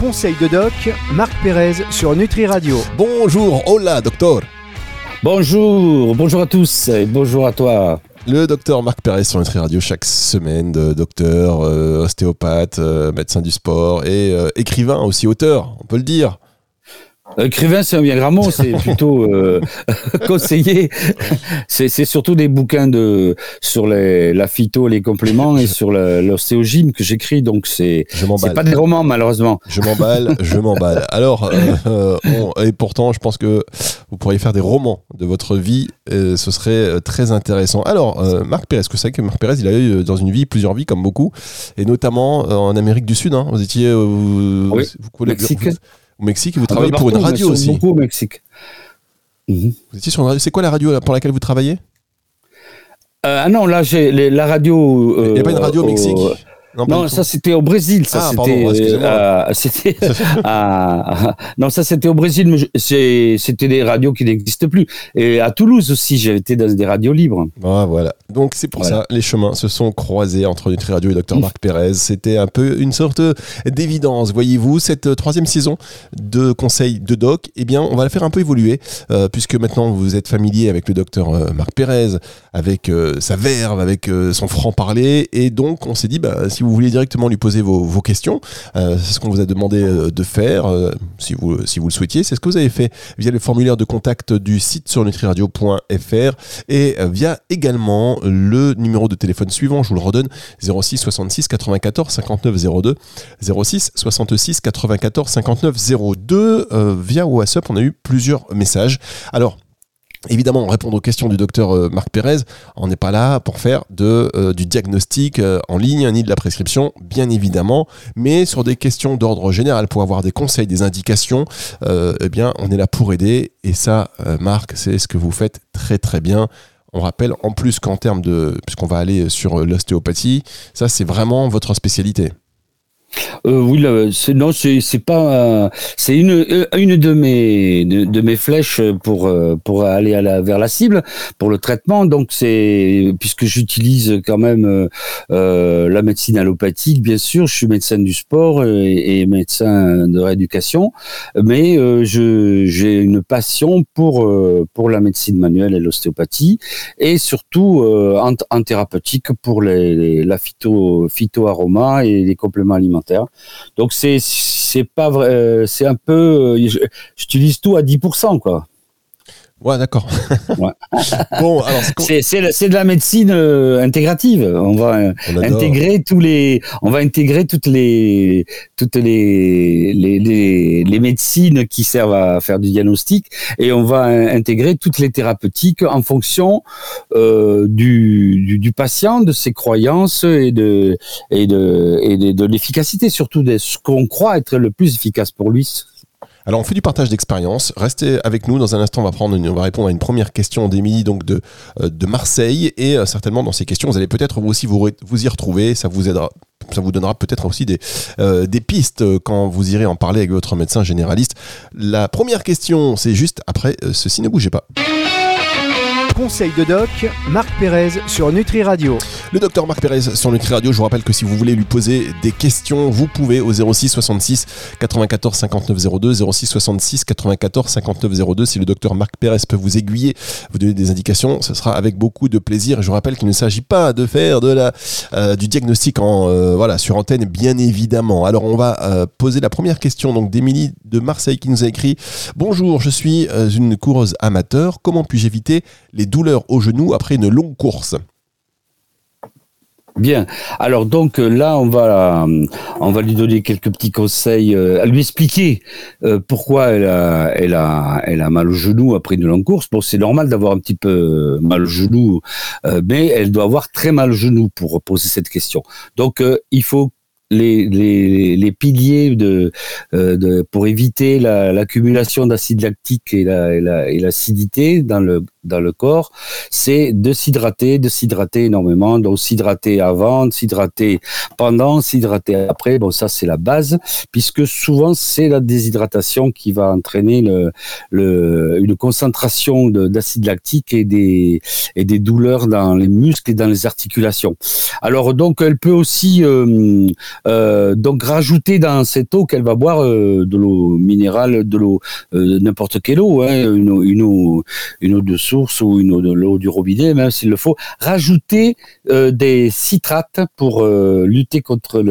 Conseil de doc, Marc Pérez sur Nutri Radio. Bonjour, hola docteur. Bonjour, bonjour à tous et bonjour à toi. Le docteur Marc Pérez sur Nutri Radio chaque semaine, de docteur, euh, ostéopathe, euh, médecin du sport et euh, écrivain aussi, auteur, on peut le dire. Écrivain, c'est un bien grand mot, c'est plutôt euh, conseiller. C'est, surtout des bouquins de sur les, la phyto, les compléments et sur l'ostéogyme que j'écris, donc c'est c'est pas des romans malheureusement. Je m'emballe, je m'emballe. Alors, euh, et pourtant, je pense que vous pourriez faire des romans de votre vie, ce serait très intéressant. Alors, Marc Pérez, que c'est que Marc Pérez, il a eu dans une vie plusieurs vies comme beaucoup, et notamment en Amérique du Sud. Hein, vous étiez, vous, oui, vous, Mexique au Mexique et vous ah, travaillez pour une radio aussi. Beaucoup au Mexique. Vous étiez sur C'est quoi la radio pour laquelle vous travaillez? Euh, Ah non, là, j'ai la radio. Il n'y a pas une radio au Mexique? Non, ça c'était au Brésil. Ça ah, c'était. Euh, euh, non, ça c'était au Brésil, mais c'était des radios qui n'existent plus. Et à Toulouse aussi, j'ai été dans des radios libres. Ah, voilà. Donc c'est pour ça, les chemins se sont croisés entre Nutri Radio et Dr Marc Pérez. C'était un peu une sorte d'évidence, voyez-vous. Cette euh, troisième saison de Conseil de Doc, eh bien, on va la faire un peu évoluer, puisque maintenant vous êtes familier avec le docteur Marc Pérez, avec sa verve, avec son franc-parler, et donc on s'est dit, bah, si vous voulez directement lui poser vos, questions, euh, c'est ce qu'on vous a demandé euh, de faire, euh, si, vous, si vous le souhaitiez. C'est ce que vous avez fait via le formulaire de contact du site sur nutriradio.fr et via également le numéro de téléphone suivant, je vous le redonne, 06 66 94 59 02, 06 66 94 59 02. via WhatsApp, on a eu plusieurs messages. Alors, Évidemment, répondre aux questions du docteur euh, Marc Pérez, on n'est pas là pour faire euh, du diagnostic euh, en ligne ni de la prescription, bien évidemment, mais sur des questions d'ordre général, pour avoir des conseils, des indications, eh bien, on est là pour aider. Et ça, Marc, c'est ce que vous faites très très bien. On rappelle en plus qu'en termes de, puisqu'on va aller sur l'ostéopathie, ça c'est vraiment votre spécialité. Euh, oui, c'est non, c'est pas, c'est une euh, une de mes de, mes flèches pour euh, pour aller vers la cible pour le traitement. Donc c'est puisque j'utilise quand même la médecine allopathique, bien sûr, je suis médecin du sport et, médecin de rééducation, mais j'ai une passion pour pour la médecine manuelle et l'ostéopathie et surtout en, en, thérapeutique pour les, la phyto phytoaroma et les compléments alimentaires. Donc c'est c'est pas vrai, euh, c'est un peu, euh, j'utilise tout à 10%, quoi. Ouais, d'accord. bon, alors c'est c'est de la médecine euh, intégrative. On va intégrer tous les, on va intégrer toutes les toutes les les, les les, médecines qui servent à faire du diagnostic et on va intégrer toutes les thérapeutiques en fonction euh, du, du, du patient, de ses croyances et de et de et de, de l'efficacité surtout de ce qu'on croit être le plus efficace pour lui alors on fait du partage d'expérience. Restez avec nous dans un instant. On va prendre, va répondre à une première question d'Émilie donc de euh, Marseille et euh, certainement dans ces questions vous allez peut-être vous aussi vous, y retrouver. Ça vous aidera ça vous donnera peut-être aussi des, euh, des pistes quand vous irez en parler avec votre médecin généraliste. La première question, c'est juste après ceci, ne bougez pas. Conseil de doc, Marc Pérez sur Nutri Radio. Le docteur Marc Pérez sur Nutri Radio, je vous rappelle que si vous voulez lui poser des questions, vous pouvez au 06 66 94 59 02, 06 66 94 59 02. Si le docteur Marc Pérez peut vous aiguiller, vous donner des indications, ce sera avec beaucoup de plaisir. Je vous rappelle qu'il ne s'agit pas de faire de la, euh, du diagnostic en, euh, voilà, sur antenne, bien évidemment. Alors on va euh, poser la première question donc de Marseille qui nous a écrit Bonjour, je suis une coureuse amateur. Comment puis-je éviter les douleurs au genou après une longue course. Bien. Alors donc euh, là, on va euh, on va lui donner quelques petits conseils, euh, à lui expliquer pourquoi elle a elle a mal au genou après une longue course. Bon, c'est normal d'avoir un petit peu mal au genou, mais elle doit avoir très mal au genou pour poser cette question. Donc il faut les, les, les piliers de, de pour éviter l'accumulation d'acide lactique et l'acidité la, et la, dans le dans le corps, c'est de s'hydrater, de s'hydrater énormément, donc s'hydrater avant, s'hydrater pendant, s'hydrater après. Bon, ça c'est la base, puisque souvent c'est la déshydratation qui va entraîner le, une concentration d'acide lactique et des, et des douleurs dans les muscles et dans les articulations. Alors donc elle peut aussi euh, euh, donc rajouter dans cette eau qu'elle va boire euh, de l'eau minérale, de l'eau n'importe quelle eau, hein, une, une, eau, une eau de source ou une eau de l'eau du robinet, même s'il le faut, rajouter des citrates pour lutter contre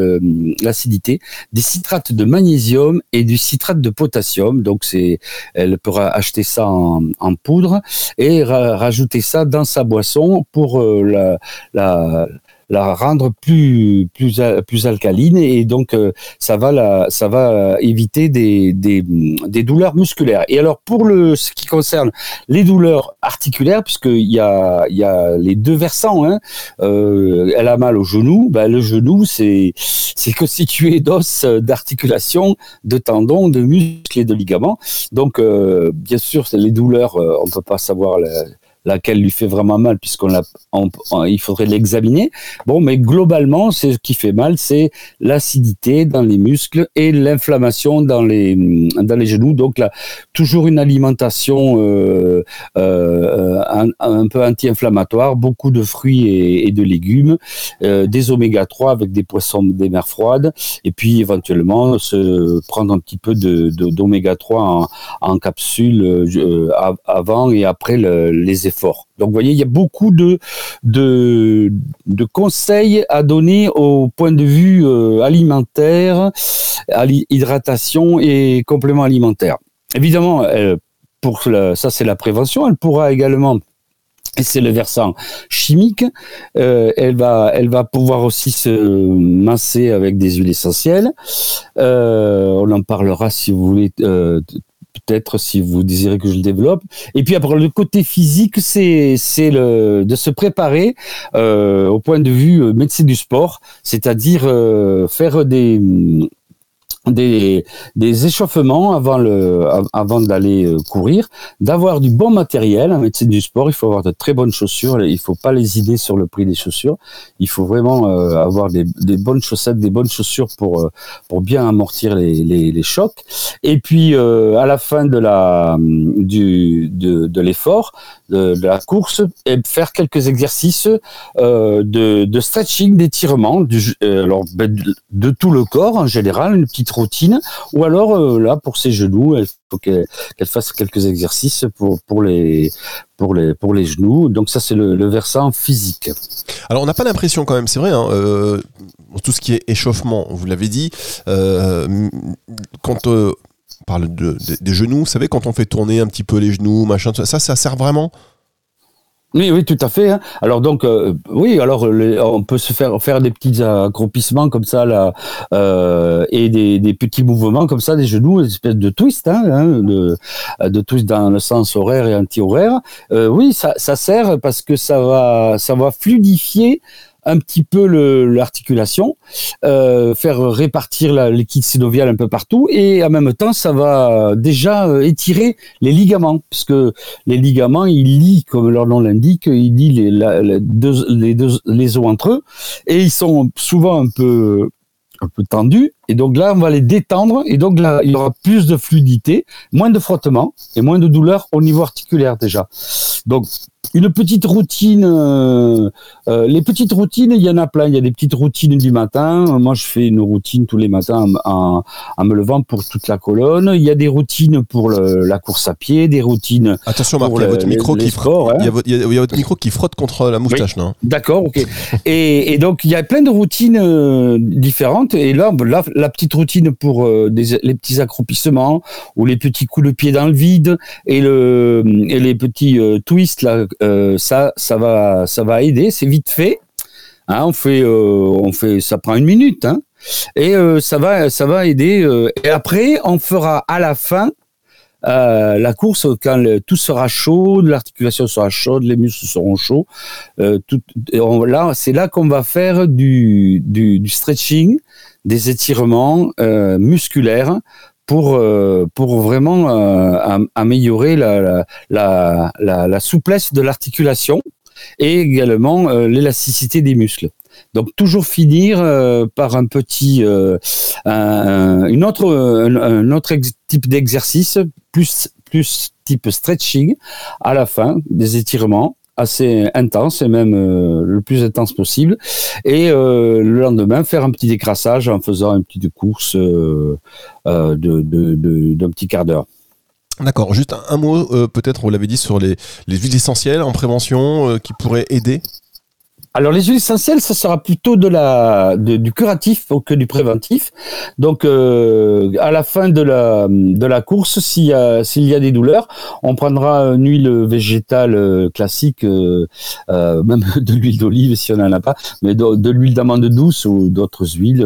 l'acidité, des citrates de magnésium et du citrate de potassium. Donc c'est, elle pourra acheter ça en, poudre et rajouter ça dans sa boisson pour la, la la rendre plus plus plus alcaline et donc euh, ça va la, ça va éviter des, des, des douleurs musculaires. Et alors pour le ce qui concerne les douleurs articulaires, puisqu'il y a il y a les deux versants, hein, euh, elle a mal au genou, ben le genou c'est c'est constitué d'os, d'articulations, de tendons, de muscles et de ligaments. Donc euh, bien sûr les douleurs, on peut pas savoir la, laquelle lui fait vraiment mal puisqu'on l'a, il faudrait l'examiner. Bon, mais globalement, ce qui fait mal, c'est l'acidité dans les muscles et l'inflammation dans les dans les genoux. Donc là, toujours une alimentation euh, euh, un, peu anti-inflammatoire, beaucoup de fruits et, de légumes, euh, des oméga 3 avec des poissons des mers froides, et puis éventuellement se prendre un petit peu d'oméga 3 en, capsule avant et après le, les Donc, vous voyez, il y a beaucoup de, de, conseils à donner au point de vue euh, alimentaire, hydratation et complément alimentaire. Évidemment, pour ça, c'est la prévention. Elle pourra également et c'est le versant chimique. Euh, elle va, elle va pouvoir aussi se masser avec des huiles essentielles. Euh, on en parlera si vous voulez peut-être si vous désirez que je le développe. Et puis après le côté physique, c'est c'est le de se préparer euh, au point de vue euh, médecine du sport, c'est-à-dire euh, faire des des, des échauffements avant le avant d'aller euh, courir, d'avoir du bon matériel. En médecine du sport, il faut avoir de très bonnes chaussures. Il faut pas les idées sur le prix des chaussures. Il faut vraiment euh, avoir des, des, bonnes chaussettes, des bonnes chaussures pour euh, pour bien amortir les, les, les chocs. Et puis à la fin de la du de, de l'effort, de, de, la course, et faire quelques exercices de, de stretching, d'étirement, alors ben, de tout le corps en général, une petite routine, ou alors euh, là pour ses genoux, il faut qu'elle fasse quelques exercices pour pour les pour les pour les genoux. Donc ça c'est le, versant physique. Alors on n'a pas l'impression quand même, c'est vrai. Hein, euh, tout ce qui est échauffement, vous l'avez dit, euh, quand on parle de, des genoux, vous savez, quand on fait tourner un petit peu les genoux, machin, ça, ça sert vraiment oui, oui, tout à fait. Hein. Alors donc, euh, oui, alors on peut se faire faire des petits accroupissements comme ça là, euh, et des, des, petits mouvements comme ça des genoux, une espèce de twist, hein, hein de, de, twist dans le sens horaire et anti-horaire. Euh, oui, ça, ça sert parce que ça va ça va fluidifier un petit peu l'articulation, euh, faire répartir la liquide synovial un peu partout, et en même temps, ça va déjà euh, étirer les ligaments, puisque les ligaments, ils lient, comme leur nom l'indique, ils lient les, les, deux, les, deux, les os entre eux, et ils sont souvent un peu un peu tendus, et donc là, on va les détendre, et donc là, il y aura plus de fluidité, moins de frottement, et moins de douleur au niveau articulaire déjà. Donc, une petite routine. Euh, euh, les petites routines, il y en a plein. Il y a des petites routines du matin. Moi, je fais une routine tous les matins en, me levant pour toute la colonne. Il y a des routines pour la course à pied, des routines. Attention, Marc, il y a votre micro qui frotte. Il, y a votre, micro qui frotte contre la moustache, non? D'accord, ok. et, donc, il y a plein de routines euh, différentes. Et là, la petite routine pour les petits accroupissements ou les petits coups de pied dans le vide et, le, et les petits twists là euh, ça, ça va, ça va aider. C'est vite fait. Hein, on fait, euh, on fait, ça prend une minute, hein, et euh, ça va, ça va aider. et après, on fera à la fin la course quand tout sera chaud, l'articulation sera chaude, les muscles seront chauds. là, c'est là qu'on va faire du, stretching, des étirements musculaires pour pour vraiment améliorer la, la, la, la souplesse de l'articulation et également l'élasticité des muscles. Donc toujours finir euh, par un petit, euh, un, une autre, un, autre type d'exercice plus plus type stretching à la fin des étirements assez intenses et même euh, le plus intense possible et le lendemain faire un petit décrassage en faisant une petite course de, d'un de, petit quart d'heure. D'accord, juste un, mot peut-être, vous l'avez dit, sur les, les huiles essentielles en prévention qui pourraient aider alors les huiles essentielles, ça sera plutôt de la du curatif que du préventif. Donc euh, à la fin de la de la course, s'il y a s'il y a des douleurs, on prendra une huile végétale euh, classique, euh, même de l'huile d'olive si on n'en a pas, mais de, l'huile d'amande douce ou d'autres huiles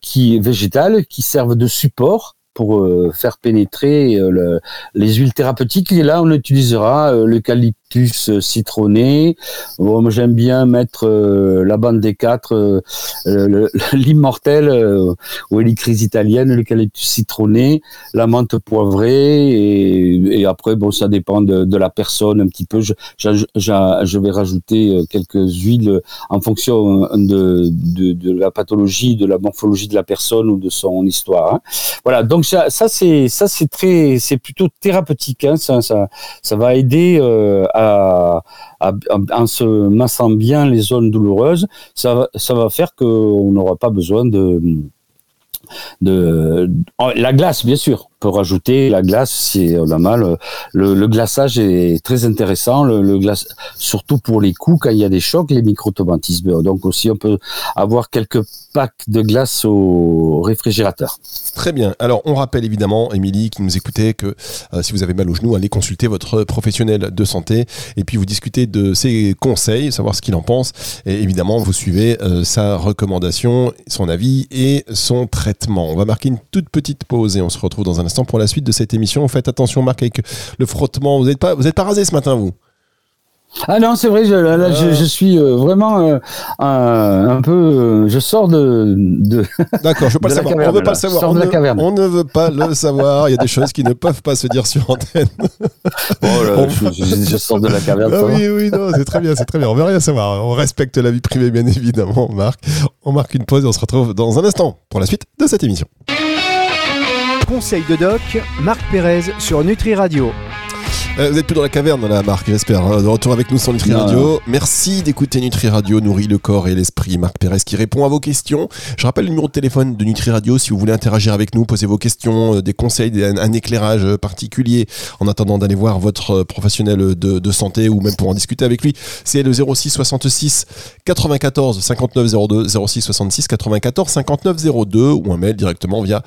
qui végétales qui servent de support pour euh, faire pénétrer euh, les huiles thérapeutiques. Et là, on utilisera euh, l'eucalyptus citronné. moi, j'aime bien mettre la bande des quatre, l'immortel ou l'icrise italienne, l'eucalyptus citronné, la menthe poivrée. Et, après, bon, ça dépend de, la personne un petit peu. Je, vais rajouter quelques huiles en fonction de, la pathologie, de la morphologie de la personne ou de son histoire. Hein. Voilà. Donc ça, c'est très c'est plutôt thérapeutique. Hein, ça, ça, ça va aider euh, en se massant bien les zones douloureuses. Ça va faire qu'on n'aura pas besoin de la glace bien sûr peut rajouter la glace si on a mal. Le, glaçage est très intéressant, le, glace, surtout pour les coups quand il y a des chocs, les microtraumatismes. Donc aussi on peut avoir quelques packs de glace au réfrigérateur. Très bien. Alors on rappelle évidemment, Émilie qui nous écoutait, que euh, si vous avez mal au genou, allez consulter votre professionnel de santé et puis vous discutez de ses conseils, savoir ce qu'il en pense. Et évidemment, vous suivez euh, sa recommandation, son avis et son traitement. On va marquer une toute petite pause et on se retrouve dans un instant pour la suite de cette émission. Faites attention, Marc, avec le frottement. Vous n'êtes pas, vous êtes pas rasé ce matin, vous? Ah non, c'est vrai, je, là, je, je, suis euh, vraiment euh, un, peu. Euh, je sors de. de D'accord, je veux pas le savoir. on veut pas le savoir. On ne, on ne, veut pas le savoir. Il y a des choses qui ne peuvent pas se dire sur antenne. Oh là, je, sors de la caverne. Ah oui, oui, non, c'est très bien, c'est très bien. On veut rien savoir. On respecte la vie privée, bien évidemment, Marc. On marque une pause et on se retrouve dans un instant pour la suite de cette émission. Conseil de doc, Marc Pérez sur Nutri Radio. Euh, vous êtes plus dans la caverne, la Marc, j'espère. Hein, de retour avec nous sur Nutri Radio. Merci d'écouter Nutri Radio, nourrit le corps et l'esprit. Marc Pérez qui répond à vos questions. Je rappelle le numéro de téléphone de Nutri Radio si vous voulez interagir avec nous, poser vos questions, euh, des conseils, un, éclairage euh, particulier en attendant d'aller voir votre professionnel de, de, santé ou même pour en discuter avec lui. C'est le 06 66 94 59 02, 06 66 94 59 02 ou un mail directement via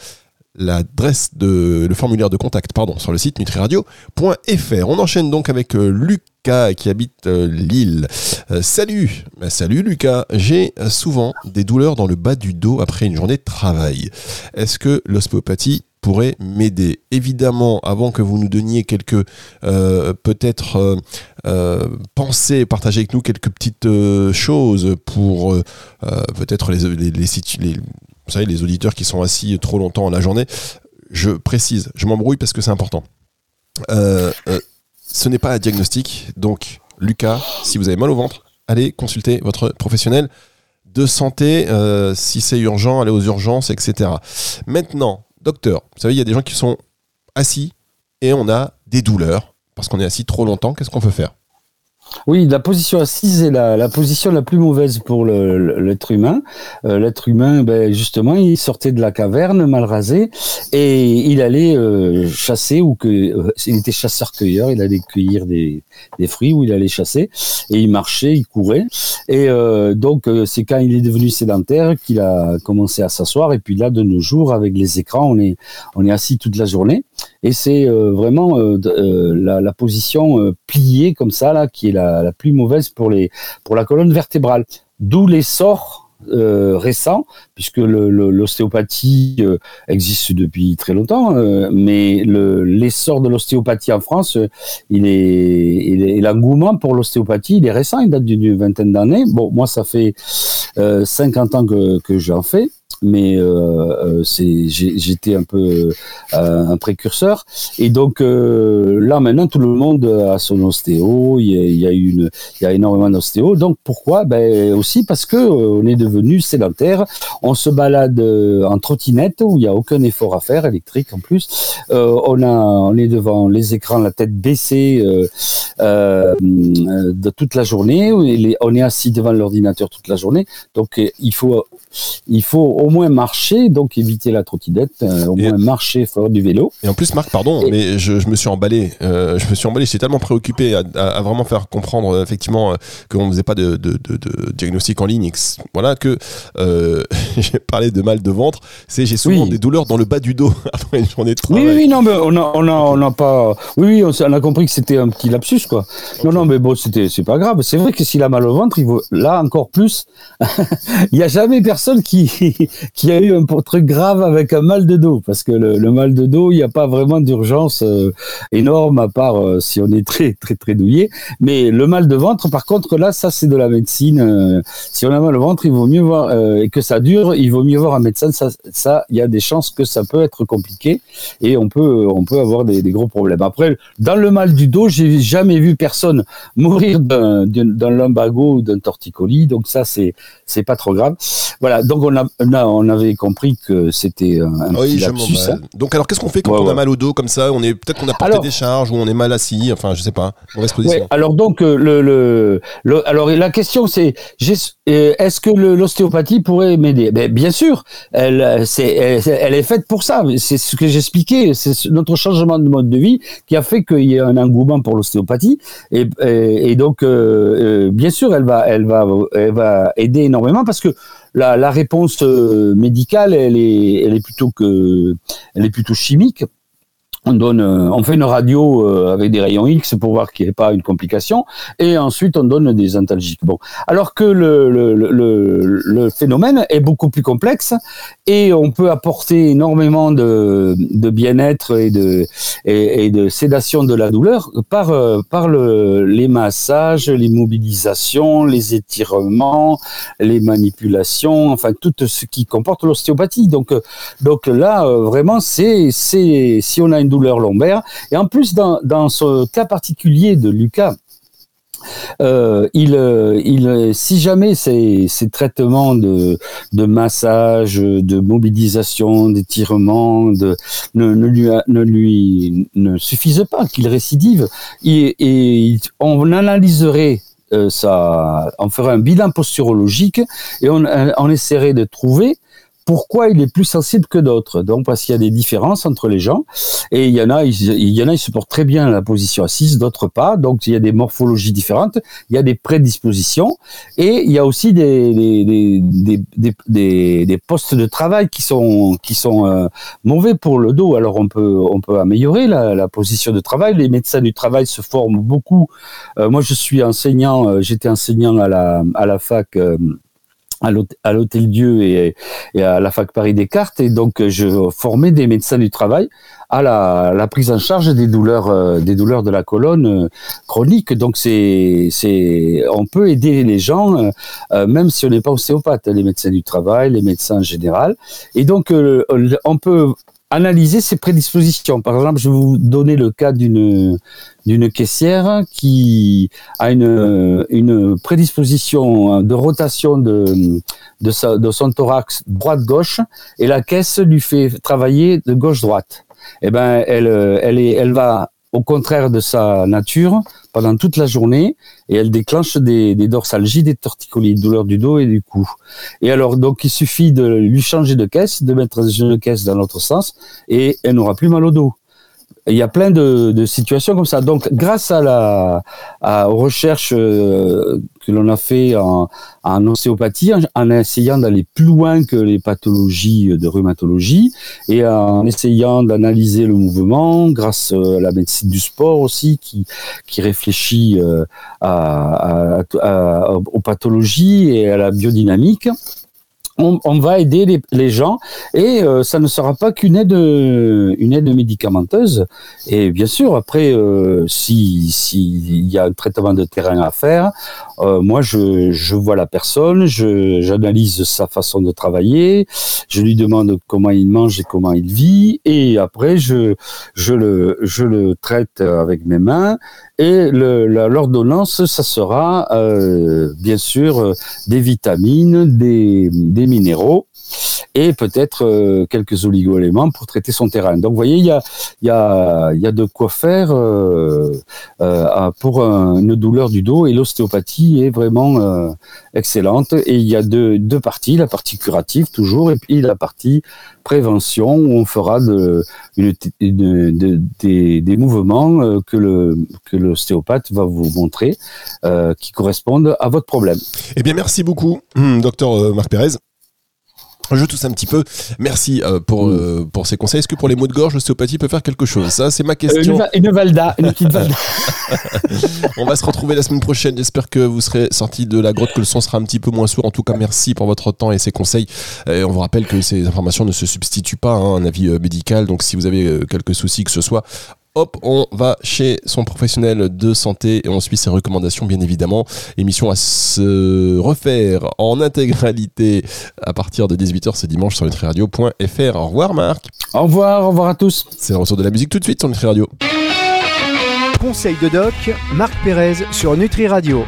l'adresse de le formulaire de contact pardon sur le site nutriradio.fr. On enchaîne donc avec euh, Lucas qui habite euh, Lille. Euh, salut, bah, salut Lucas. J'ai souvent des douleurs dans le bas du dos après une journée de travail. Est-ce que l'ostéopathie pourrait m'aider? Évidemment, avant que vous nous donniez quelques peut-être pensées, partagez avec nous quelques petites choses pour peut-être les, les, les, les, vous savez, les auditeurs qui sont assis trop longtemps en la journée, je précise, je m'embrouille parce que c'est important. Euh, euh, ce n'est pas un diagnostic, donc Lucas, si vous avez mal au ventre, allez consulter votre professionnel de santé, euh, si c'est urgent, allez aux urgences, etc. Maintenant, docteur, vous savez, il y a des gens qui sont assis et on a des douleurs parce qu'on est assis trop longtemps, qu'est-ce qu'on peut faire? Oui, la position assise est la, la position la plus mauvaise pour l'être humain. Euh, l'être humain, ben, justement, il sortait de la caverne mal rasé et il allait euh, chasser ou que euh, il était chasseur-cueilleur. Il allait cueillir des, des, fruits ou il allait chasser et il marchait, il courait. Et donc c'est quand il est devenu sédentaire qu'il a commencé à s'asseoir. Et puis là, de nos jours, avec les écrans, on est on est assis toute la journée et c'est vraiment la, la, position pliée comme ça là qui est la, plus mauvaise pour, les, pour la colonne vertébrale. D'où l'essor euh, récent, puisque l'ostéopathie euh, existe depuis très longtemps, euh, mais l'essor de l'ostéopathie en France, il est, l'engouement pour l'ostéopathie, il est récent, il date d'une vingtaine d'années. Bon, moi, ça fait 50 ans que, que j'en fais. Mais euh, j'étais un peu un précurseur. Et donc là maintenant tout le monde a son ostéo. Il y a, une, il y a énormément d'ostéo. Donc pourquoi? Ben aussi parce que on est devenu sédentaire. On se balade en trottinette où il n'y a aucun effort à faire électrique en plus. on a, on est devant les écrans, la tête baissée de toute la journée. On est assis devant l'ordinateur toute la journée. Donc il faut il faut au moins marcher, donc éviter la trottinette, euh, au moins marcher, faire du vélo. Et en plus, Marc, pardon, mais je, je, me suis emballé. Euh, je me suis emballé. J'étais tellement préoccupé à, à, vraiment faire comprendre euh, effectivement qu'on ne faisait pas de, de, de, de, diagnostic en ligne. Voilà que j'ai parlé de mal de ventre. C'est j'ai souvent des douleurs dans le bas du dos après une journée de travail. Oui, oui, non, mais on a, on a, on a pas. Oui, oui, on, a compris que c'était un petit lapsus, quoi. Non, non, mais bon, c'était, c'est pas grave. C'est vrai que s'il a mal au ventre, il là encore plus. il n'y a jamais personne personne qui, qui a eu un truc grave avec un mal de dos, parce que le, mal de dos, il n'y a pas vraiment d'urgence euh, énorme, à part euh, si on est très, très, très douillé. Mais le mal de ventre, par contre, là, ça, c'est de la médecine. Euh, si on a mal au ventre, il vaut mieux voir, et que ça dure, il vaut mieux voir un médecin. Ça, il y a des chances que ça peut être compliqué et on peut, on peut avoir des, gros problèmes. Après, dans le mal du dos, j'ai jamais vu personne mourir d'un lumbago ou d'un torticolis, donc ça, c'est pas trop grave. Voilà, donc on, a, on avait compris que c'était un oui, petit lapsus. Hein. Donc alors qu'est-ce qu'on fait quand on a mal au dos comme ça? On est peut-être qu'on a porté des charges ou on est mal assis, enfin je sais pas, mauvaise position. alors donc euh, le, le, alors la question c'est est-ce que l'ostéopathie pourrait m'aider? Ben, Bien sûr, elle, c'est, elle, est faite pour ça. C'est ce que j'expliquais. C'est notre changement de mode de vie qui a fait qu'il y ait un engouement pour l'ostéopathie. Et, donc, euh, bien sûr, elle va, aider énormément parce que la, réponse euh, médicale, elle est plutôt chimique on donne, euh, on fait une radio euh, avec des rayons X pour voir qu'il n'y ait pas une complication, et ensuite on donne des antalgiques. Bon, alors que le, le, le, phénomène est beaucoup plus complexe et on peut apporter énormément de, de bien-être et de, et, de sédation de la douleur par, euh, par le, les massages, les mobilisations, les étirements, les manipulations, enfin tout ce qui comporte l'ostéopathie. Donc, donc là, vraiment, c'est, c'est si on a une douleur lombaire. Et en plus, dans, ce cas particulier de Lucas, euh, il, euh, il, si jamais ces, ces traitements de, de massage, de mobilisation, d'étirement, de, ne, ne, lui, ne lui ne suffisent pas, qu'il récidive, et, et on analyserait euh, ça, on ferait un bilan posturologique et on, on essaierait de trouver pourquoi il est plus sensible que d'autres. Donc parce qu'il y a des différences entre les gens et il y en a, il y en a, ils supportent très bien la position assise, d'autres pas. Donc il y a des morphologies différentes, il y a des prédispositions et il y a aussi des des, des, des, des postes de travail qui sont qui sont euh, mauvais pour le dos. Alors on peut on peut améliorer la, la, position de travail. Les médecins du travail se forment beaucoup. Euh, moi je suis enseignant, euh, j'étais enseignant à la à la fac à l'Hôtel Dieu et, à la fac Paris Descartes. Et donc je formais des médecins du travail à la, prise en charge des douleurs euh, des douleurs de la colonne euh, chronique. Donc c'est c'est on peut aider les gens euh, même si on n'est pas ostéopathe les médecins du travail les médecins en général. Et donc on peut analyser ses prédispositions. Par exemple, je vais vous donner le cas d'une d'une caissière qui a une une prédisposition de rotation de de, sa, de son thorax droite-gauche et la caisse lui fait travailler de gauche-droite. Eh ben, elle elle est elle va au contraire de sa nature pendant toute la journée et elle déclenche des, des dorsalgies, des torticolis, douleurs du dos et du cou. Et alors donc il suffit de lui changer de caisse, de mettre une caisse dans l'autre sens et elle n'aura plus mal au dos il y a plein de, situations comme ça. Donc, grâce à la à, aux recherches euh, que l'on a fait en, en en, essayant d'aller plus loin que les pathologies de rhumatologie et en essayant d'analyser le mouvement, grâce euh, à la médecine du sport aussi, qui qui réfléchit euh, aux pathologies et à la biodynamique. On, va aider les, gens et euh, ça ne sera pas qu'une aide, une aide médicamenteuse. Et bien sûr, après, euh, si s'il y a un traitement de terrain à faire, euh, moi je, vois la personne, j'analyse sa façon de travailler, je lui demande comment il mange et comment il vit, et après je le traite avec mes mains et l'ordonnance, ça sera euh, bien sûr euh, des vitamines, des, des minéraux et peut-être euh, quelques oligo-éléments pour traiter son terrain. Donc vous voyez, il y a, y a, y a de quoi faire euh, euh, pour une douleur du dos et l'ostéopathie est vraiment excellente. Et il y a deux, deux parties, la partie curative toujours et puis la partie prévention où on fera des, des, mouvements que que l'ostéopathe va vous montrer qui correspondent à votre problème. Eh bien, merci beaucoup, docteur Marc Pérez. Je tousse un petit peu. Merci euh, pour, mm. euh, pour ces conseils. Est-ce que pour les maux de gorge, l'ostéopathie peut faire quelque chose? Ça, c'est ma question. une, valda, une petite valda. On va se retrouver la semaine prochaine. J'espère que vous serez sortis de la grotte, que le son sera un petit peu moins sourd. En tout cas, merci pour votre temps et ces conseils. Et on vous rappelle que ces informations ne se substituent pas à un avis euh, médical. Donc, si vous avez quelques soucis que ce soit, hop, on va chez son professionnel de santé et on suit ses recommandations, bien évidemment. Émission à se refaire en intégralité à partir de 18h ce dimanche sur nutriradio.fr. Au revoir, Marc. Au revoir, au revoir à tous. C'est le retour de la musique tout de suite sur Nutri Radio. Conseil de doc, Marc Pérez sur Nutri Radio.